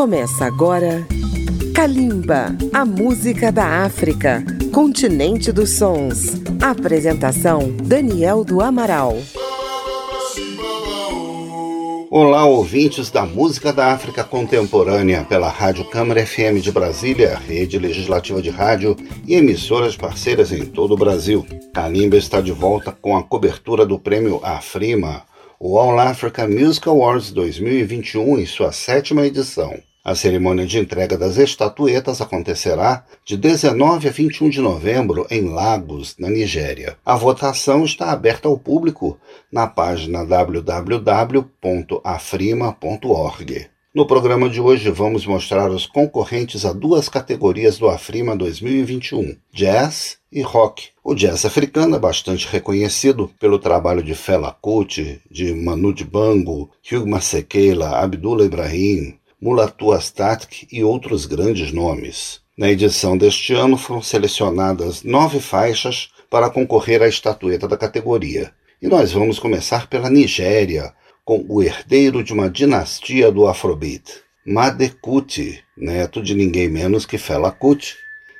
Começa agora Kalimba, a música da África, continente dos sons. Apresentação Daniel do Amaral. Olá, ouvintes da música da África contemporânea pela Rádio Câmara FM de Brasília, rede legislativa de rádio e emissoras parceiras em todo o Brasil. Kalimba está de volta com a cobertura do prêmio Afrima, o All Africa Music Awards 2021 em sua sétima edição. A cerimônia de entrega das estatuetas acontecerá de 19 a 21 de novembro em Lagos, na Nigéria. A votação está aberta ao público na página www.afrima.org. No programa de hoje vamos mostrar os concorrentes a duas categorias do Afrima 2021, Jazz e Rock. O jazz africano é bastante reconhecido pelo trabalho de Fela Kuti, de Manu Dibango, Hugh Masekela, Abdullah Ibrahim, Mulatu Astatic e outros grandes nomes. Na edição deste ano foram selecionadas nove faixas para concorrer à estatueta da categoria. E nós vamos começar pela Nigéria, com o herdeiro de uma dinastia do Afrobeat, Made Kuti, neto de ninguém menos que Fela Kuti.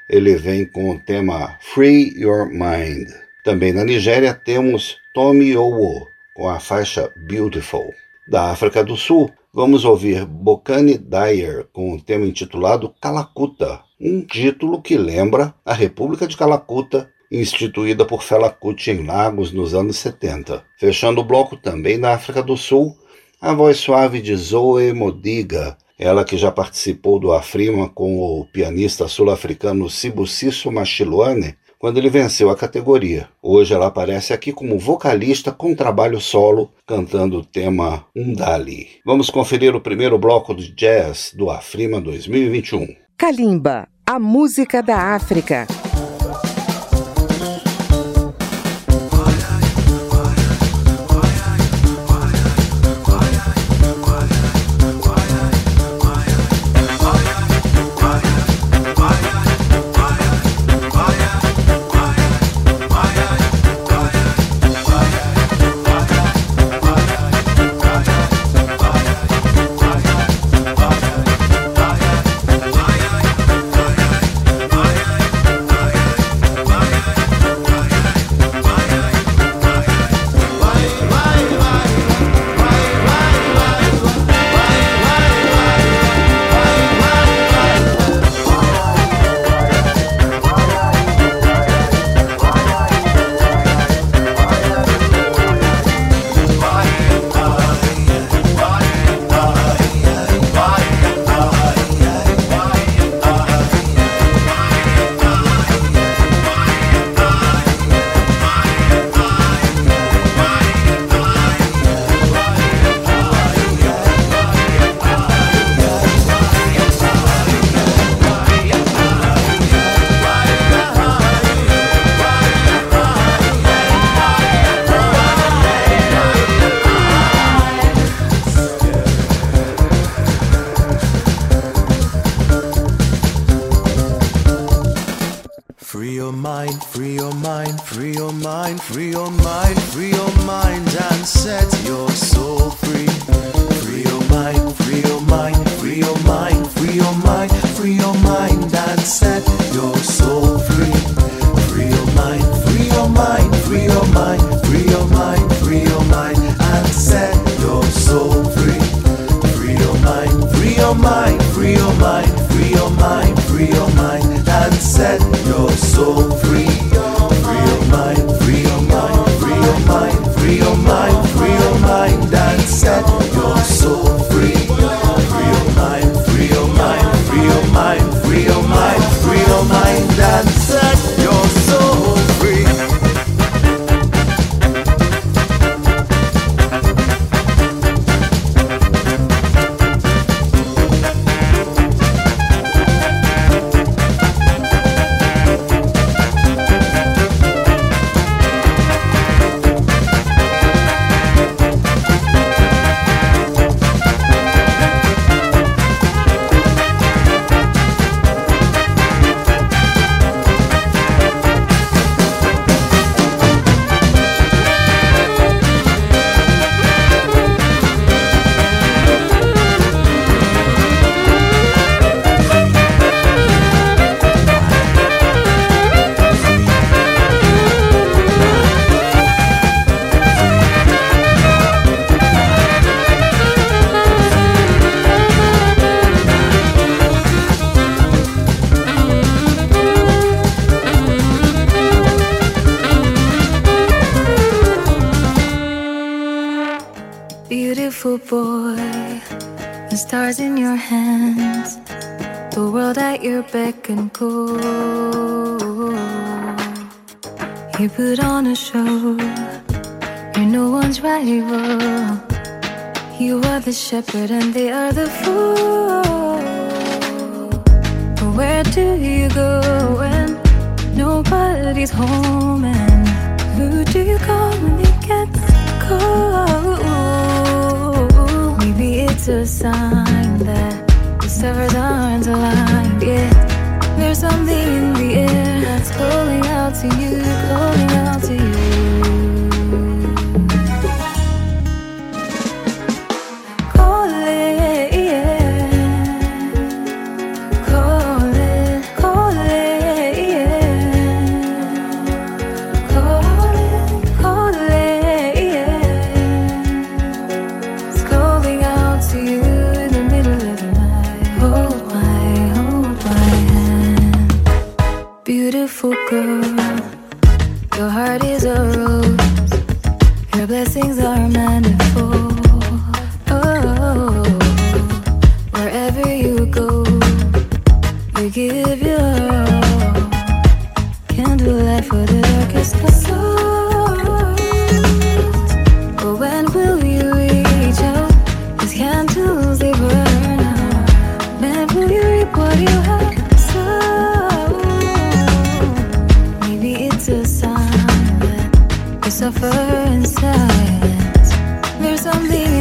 Ele vem com o tema Free Your Mind. Também na Nigéria temos Tommy Owo, com a faixa Beautiful. Da África do Sul, vamos ouvir Bokani Dyer com o tema intitulado Calacuta, um título que lembra a República de Calacuta, instituída por Fela Kuti em Lagos nos anos 70. Fechando o bloco também da África do Sul, a voz suave de Zoe Modiga, ela que já participou do Afrima com o pianista sul-africano Sibusiso Machiluane, quando ele venceu a categoria. Hoje ela aparece aqui como vocalista com trabalho solo, cantando o tema Undali. Vamos conferir o primeiro bloco de jazz do Afrima 2021. Kalimba, a música da África. Free your mind, free your mind, free your mind, free your mind, free your mind, and set your soul free. Free your mind, free your mind, free your mind, free your mind, free your mind, and set your soul free. Free your mind, free your mind, free your mind, free your mind, free your mind, and set your soul free. Free your mind, free your mind, free your mind, free your mind, free your mind set your soul free. Free your mind, free your mind, free your mind, free your mind, free your mind, and set your soul free. Free your mind, free your mind, free your mind, free your mind, free your mind, and set. Boy, the stars in your hands, the world at your beck and call. You put on a show, you're no one's rival. You are the shepherd and they are the fool. But where do you go when nobody's home? And who do you call when it gets cold? It's a sign that the stars aren't aligned. Yeah, there's something in the air that's calling out to you, calling out to you. whisper in silence. There's something.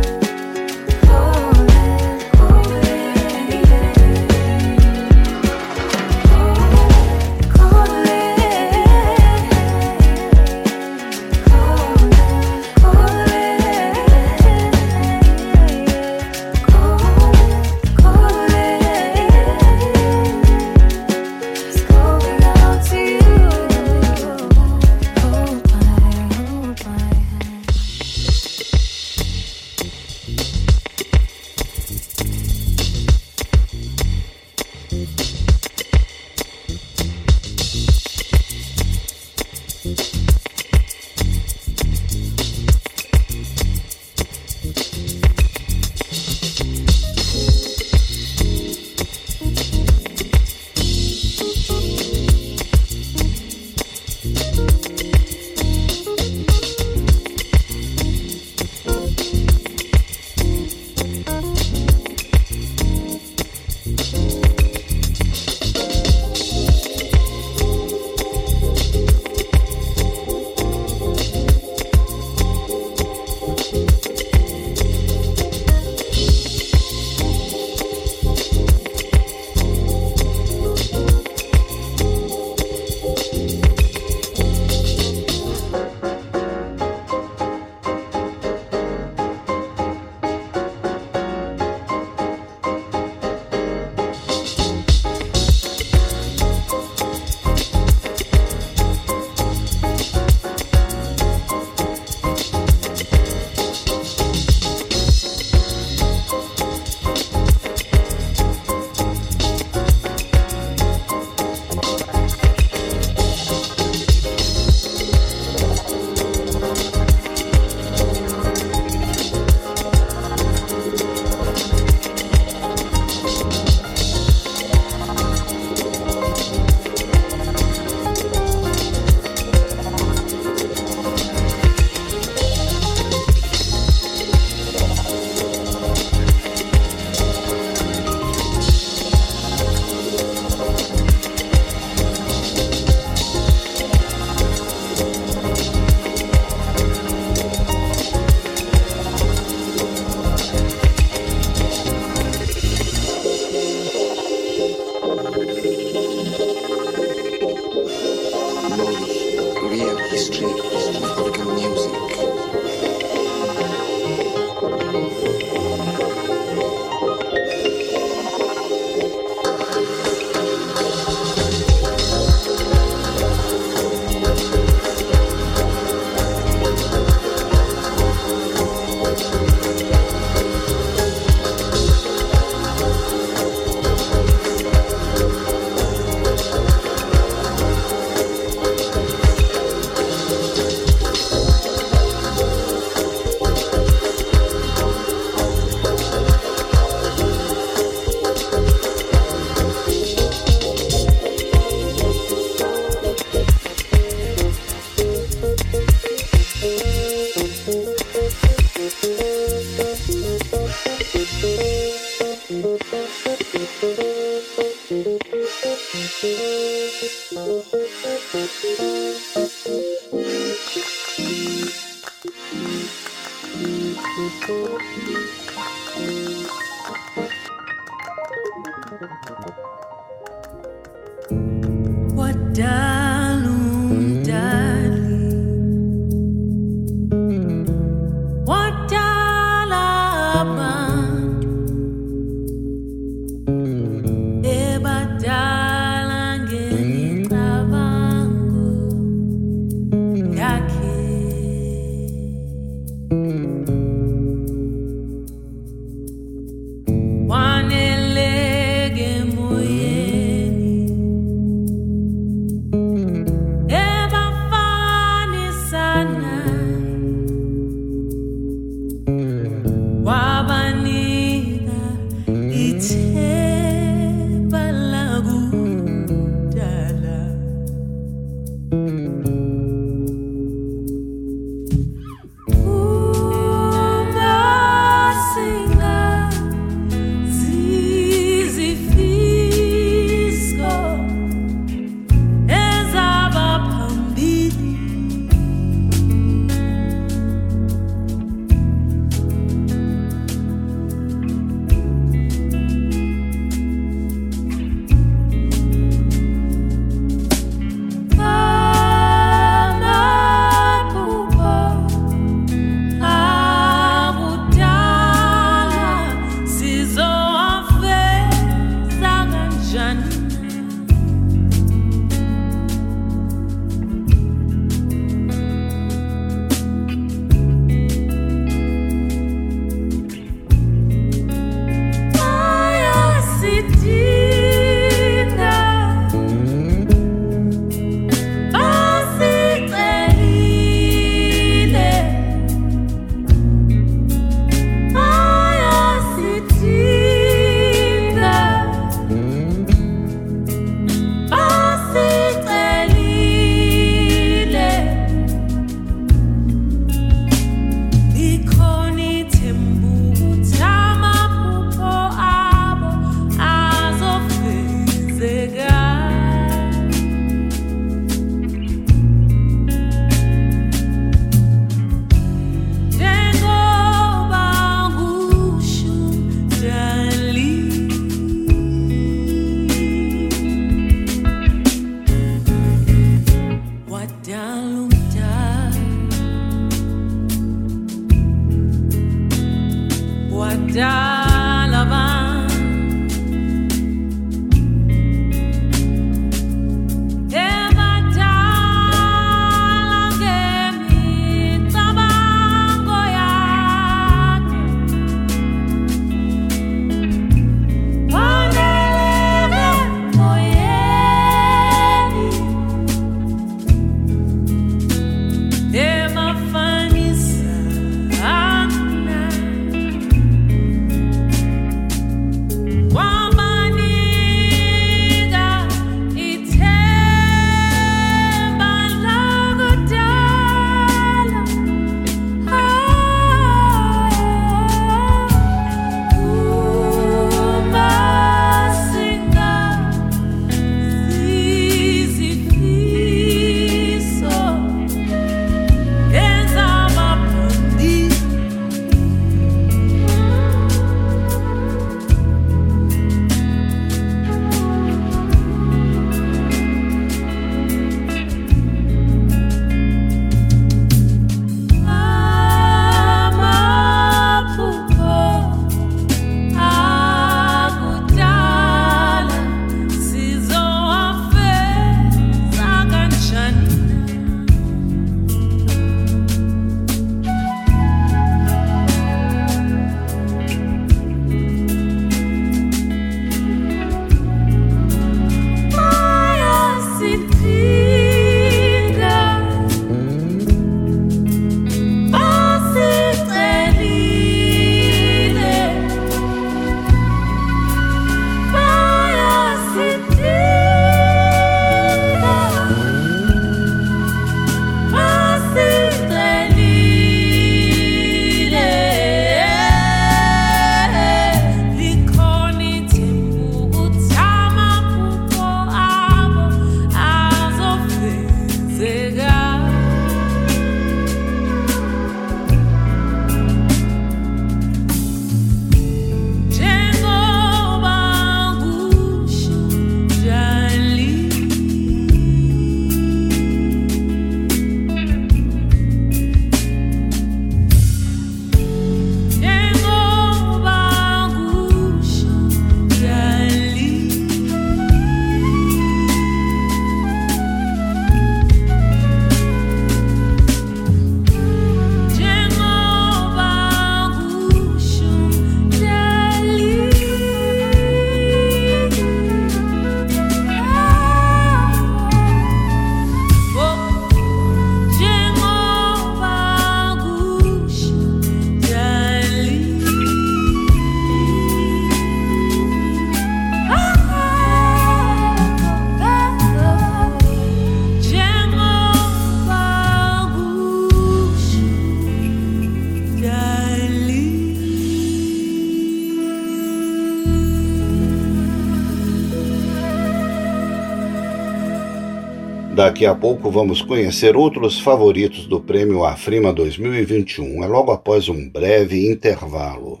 Daqui a pouco vamos conhecer outros favoritos do Prêmio Afrima 2021. É logo após um breve intervalo.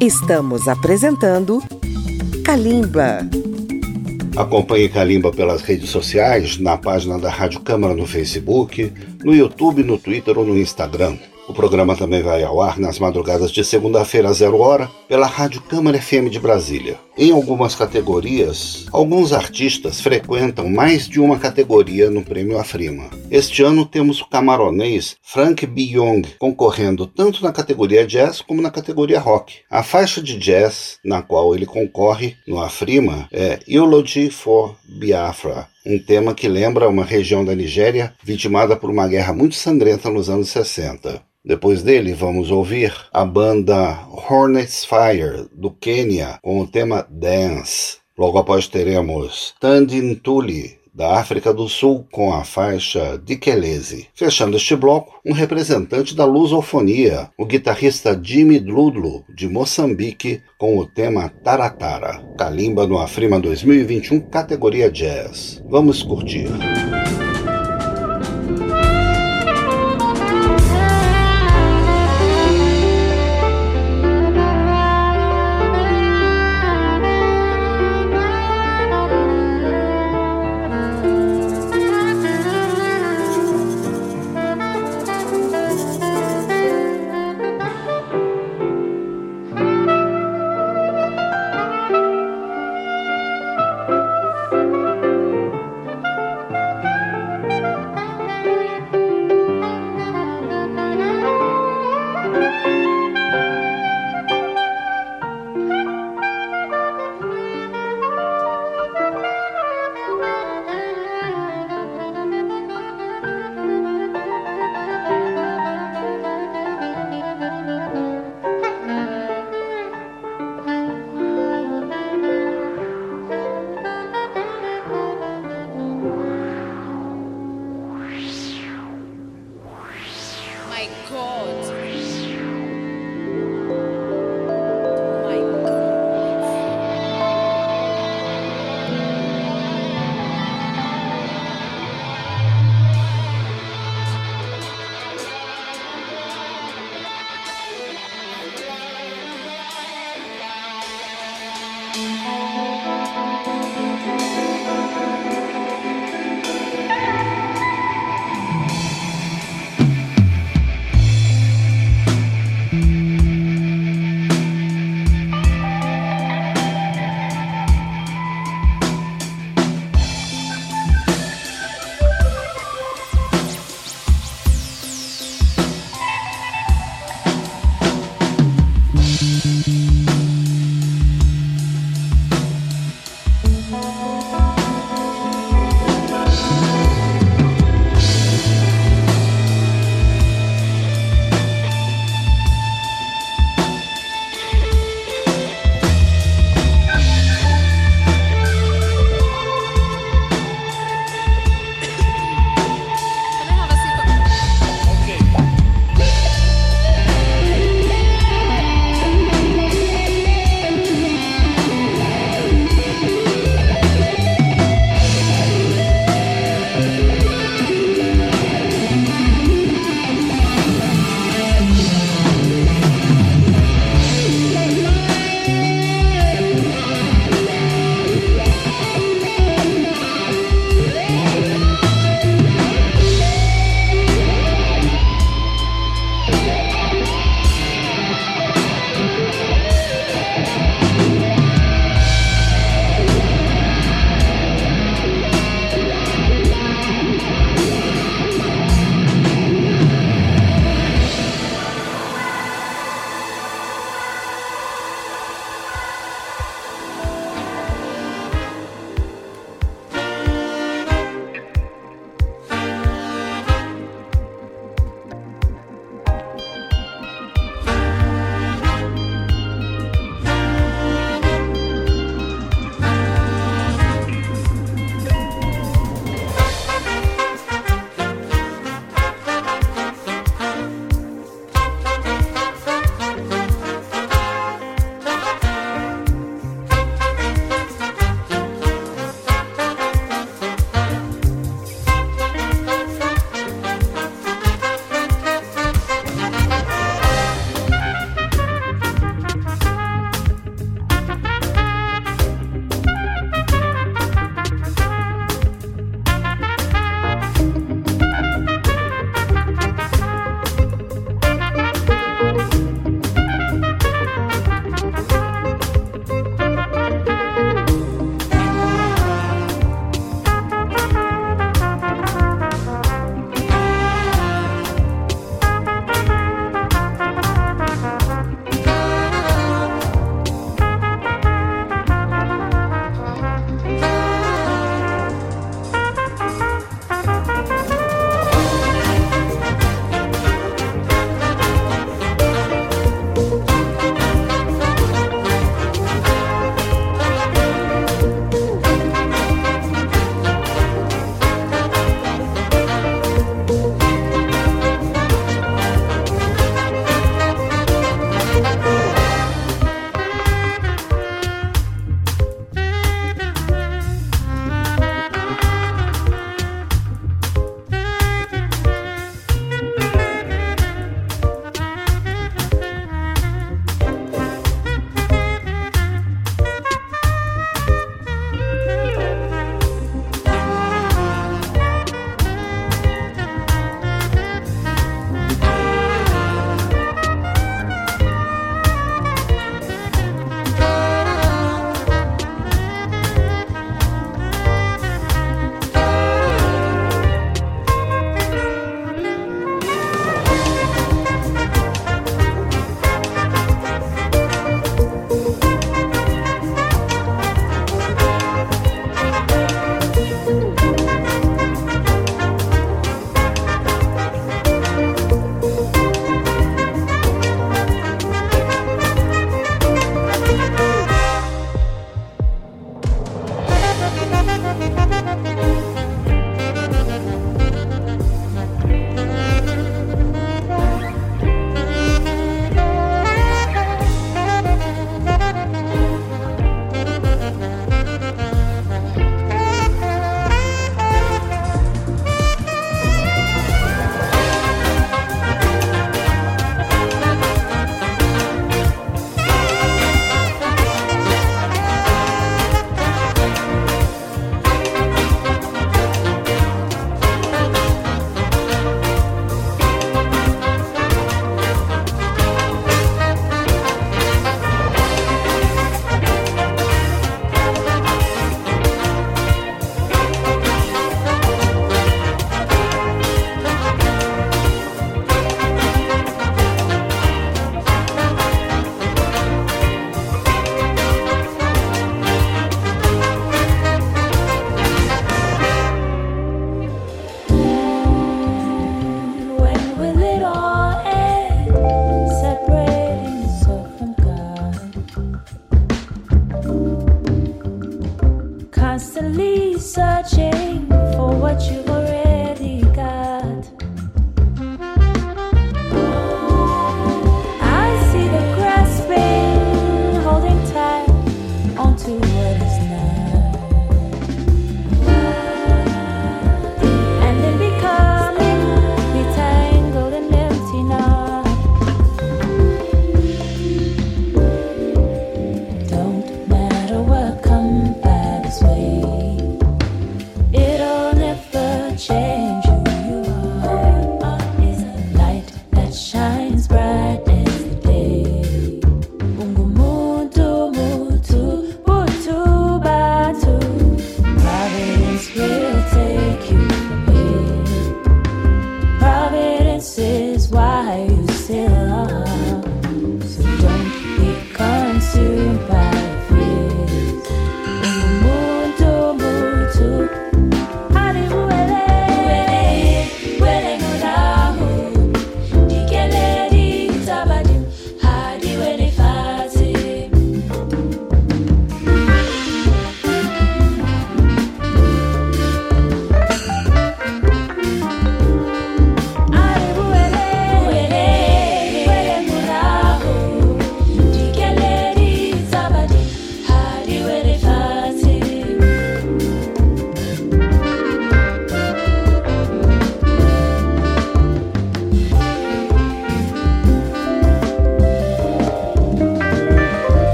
Estamos apresentando Kalimba. Acompanhe Kalimba pelas redes sociais, na página da Rádio Câmara no Facebook, no YouTube, no Twitter ou no Instagram. O programa também vai ao ar nas madrugadas de segunda-feira, zero hora, pela Rádio Câmara FM de Brasília. Em algumas categorias, alguns artistas frequentam mais de uma categoria no Prêmio Afrima. Este ano temos o camaronês Frank Byong concorrendo tanto na categoria jazz como na categoria rock. A faixa de jazz na qual ele concorre no Afrima é Eulogy for Biafra, um tema que lembra uma região da Nigéria vitimada por uma guerra muito sangrenta nos anos 60. Depois dele, vamos ouvir a banda Hornets Fire, do Quênia, com o tema Dance. Logo após teremos Tandin Tuli, da África do Sul, com a faixa Dikelese. Fechando este bloco, um representante da lusofonia, o guitarrista Jimmy Dludlo, de Moçambique, com o tema Taratara. Kalimba no Afrima 2021, categoria Jazz. Vamos curtir.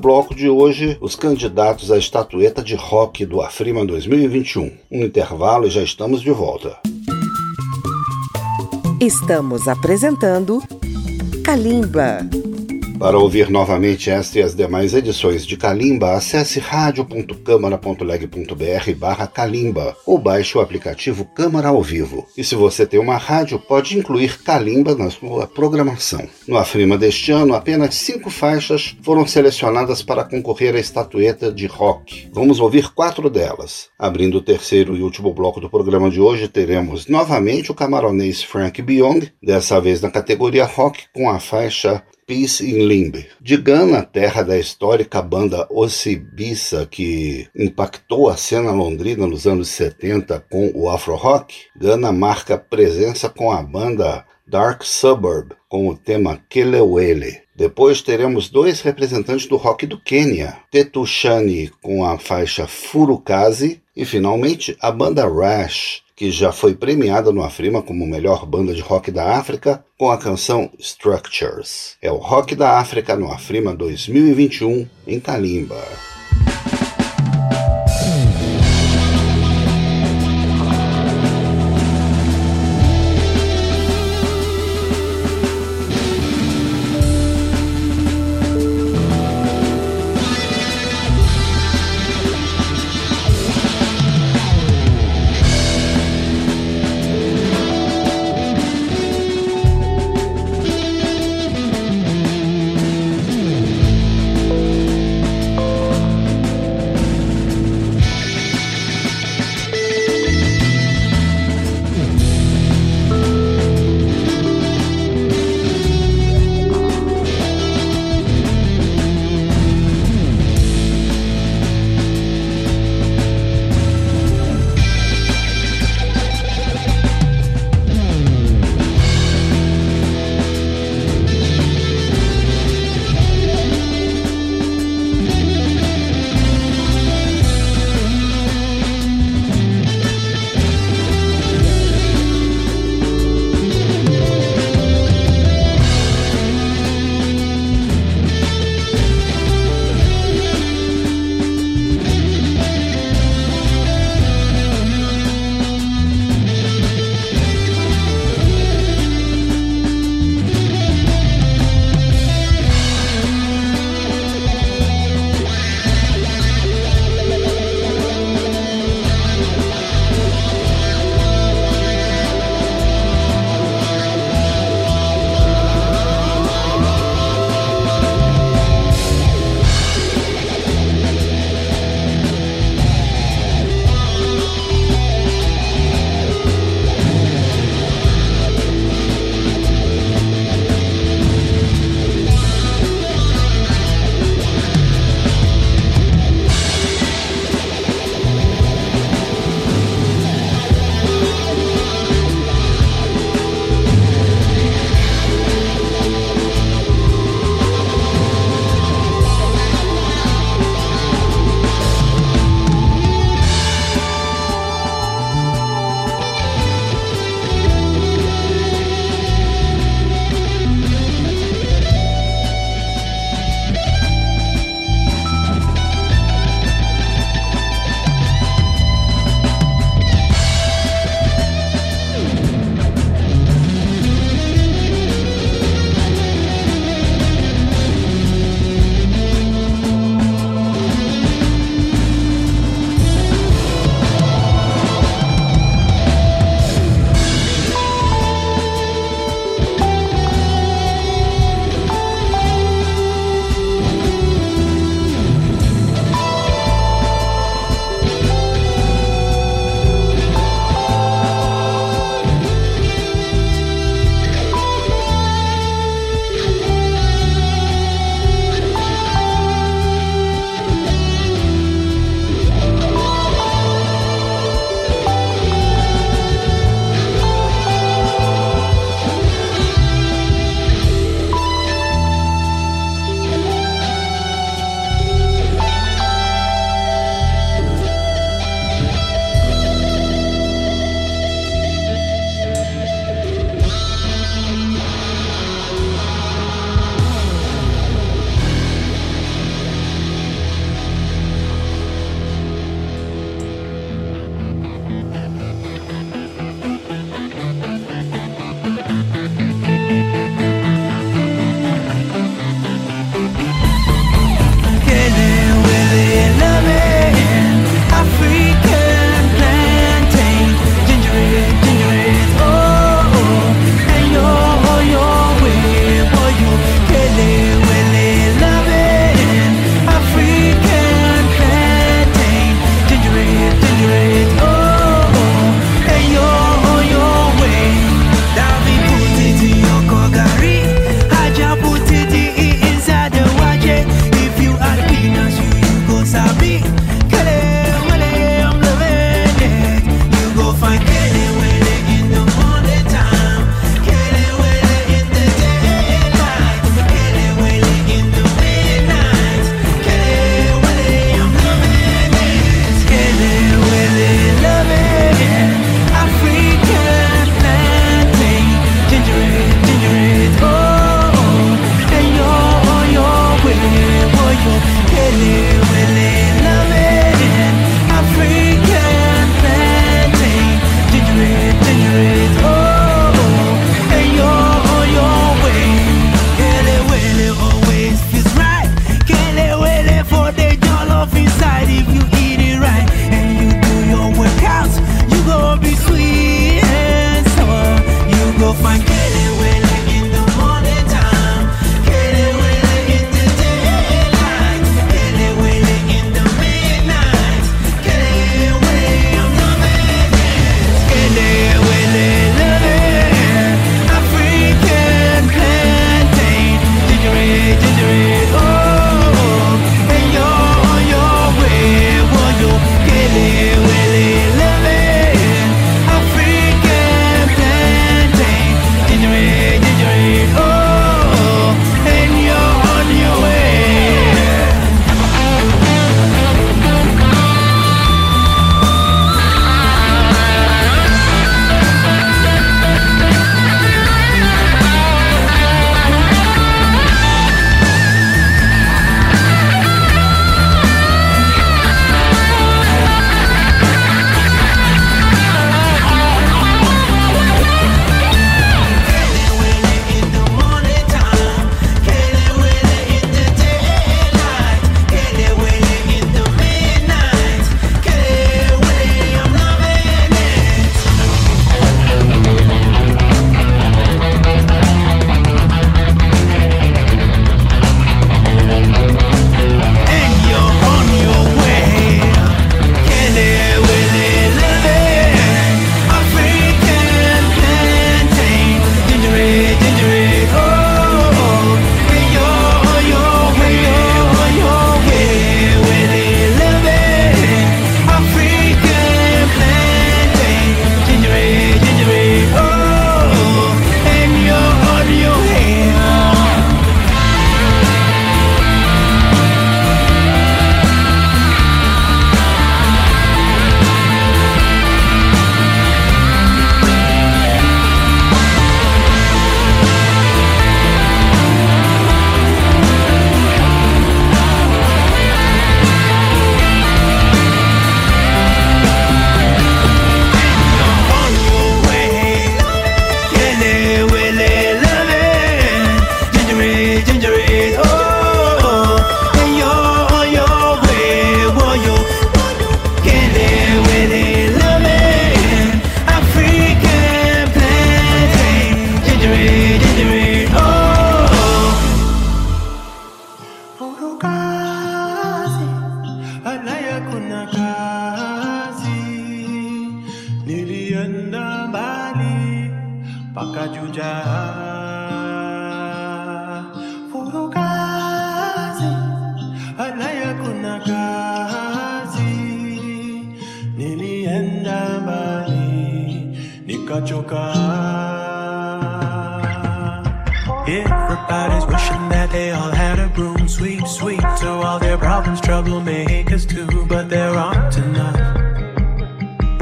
Bloco de hoje, os candidatos à estatueta de rock do Afrima 2021. Um intervalo e já estamos de volta. Estamos apresentando Kalimba. Para ouvir novamente esta e as demais edições de Kalimba, acesse radio.câmara.leg.br barra Kalimba ou baixe o aplicativo Câmara ao Vivo. E se você tem uma rádio, pode incluir Kalimba na sua programação. No Afrima deste ano, apenas cinco faixas foram selecionadas para concorrer à estatueta de rock. Vamos ouvir quatro delas. Abrindo o terceiro e último bloco do programa de hoje, teremos novamente o camaronês Frank Biong, dessa vez na categoria rock com a faixa Peace in Limbe. De Gana, terra da histórica banda Ocibissa, que impactou a cena londrina nos anos 70 com o Afro Rock, Gana marca presença com a banda Dark Suburb, com o tema Kelewele. Depois teremos dois representantes do rock do Quênia, Tetushani com a faixa Furukazi E finalmente, a banda Rash, que já foi premiada no Afrima como melhor banda de rock da África com a canção Structures. É o Rock da África no Afrima 2021 em Kalimba.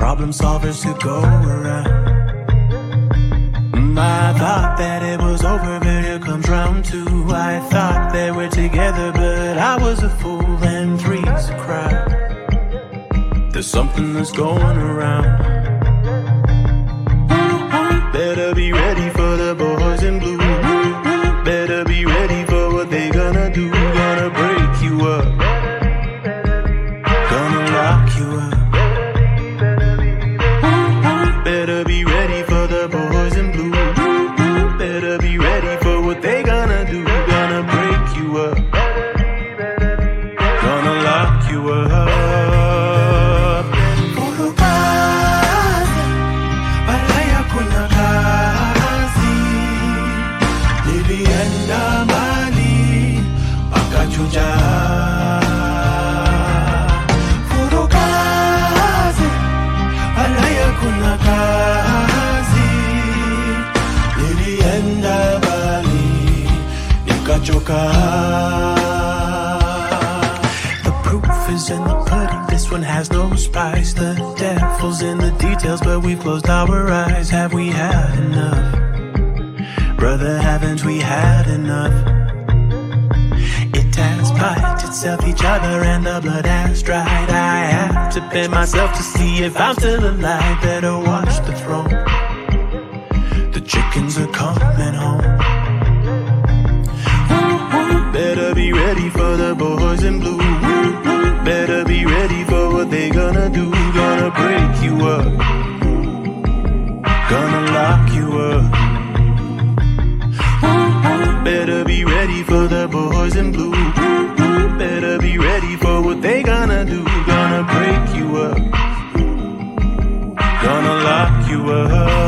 Problem solvers to go around. Mm, I thought that it was over, but here comes round two. I thought they were together, but I was a fool, and three's a crowd. There's something that's going around. Better be ready for nikachoka. The proof is in the pudding. This one has no spice. The devil's in the details, but we've closed our eyes. Have we had enough? Brother, haven't we had enough? It has bite itself each other and the blood has dried. I have to bend myself to see if I'm still alive. Better watch. The Gonna lock you up. Better be ready for the boys in blue. Better be ready for what they gonna do. Gonna break you up. Gonna lock you up.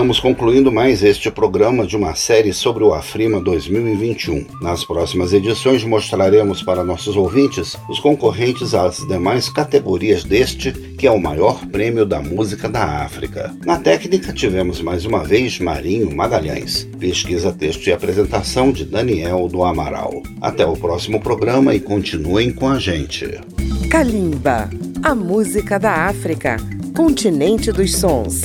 Estamos concluindo mais este programa de uma série sobre o Afrima 2021. Nas próximas edições mostraremos para nossos ouvintes os concorrentes às demais categorias deste, que é o maior prêmio da música da África. Na técnica tivemos mais uma vez Marinho Magalhães. Pesquisa, texto e apresentação de Daniel do Amaral. Até o próximo programa e continuem com a gente. Kalimba, a música da África, continente dos sons.